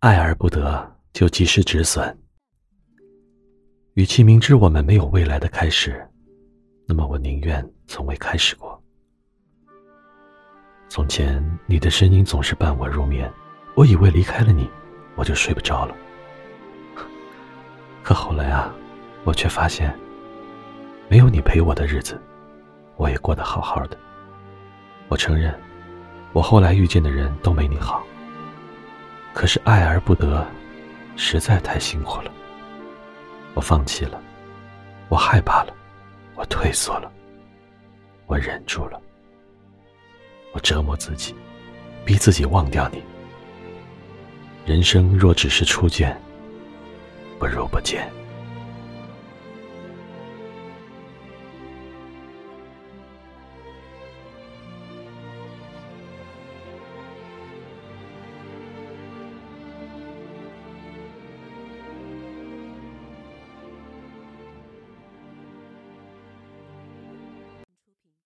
爱而不得，就及时止损。与其明知我们没有未来的开始，那么我宁愿从未开始过。从前，你的声音总是伴我入眠，我以为离开了你，我就睡不着了。可后来啊，我却发现，没有你陪我的日子，我也过得好好的。我承认，我后来遇见的人都没你好。可是爱而不得，实在太辛苦了。我放弃了，我害怕了，我退缩了，我忍住了，我折磨自己，逼自己忘掉你。人生若只是初见，不如不见。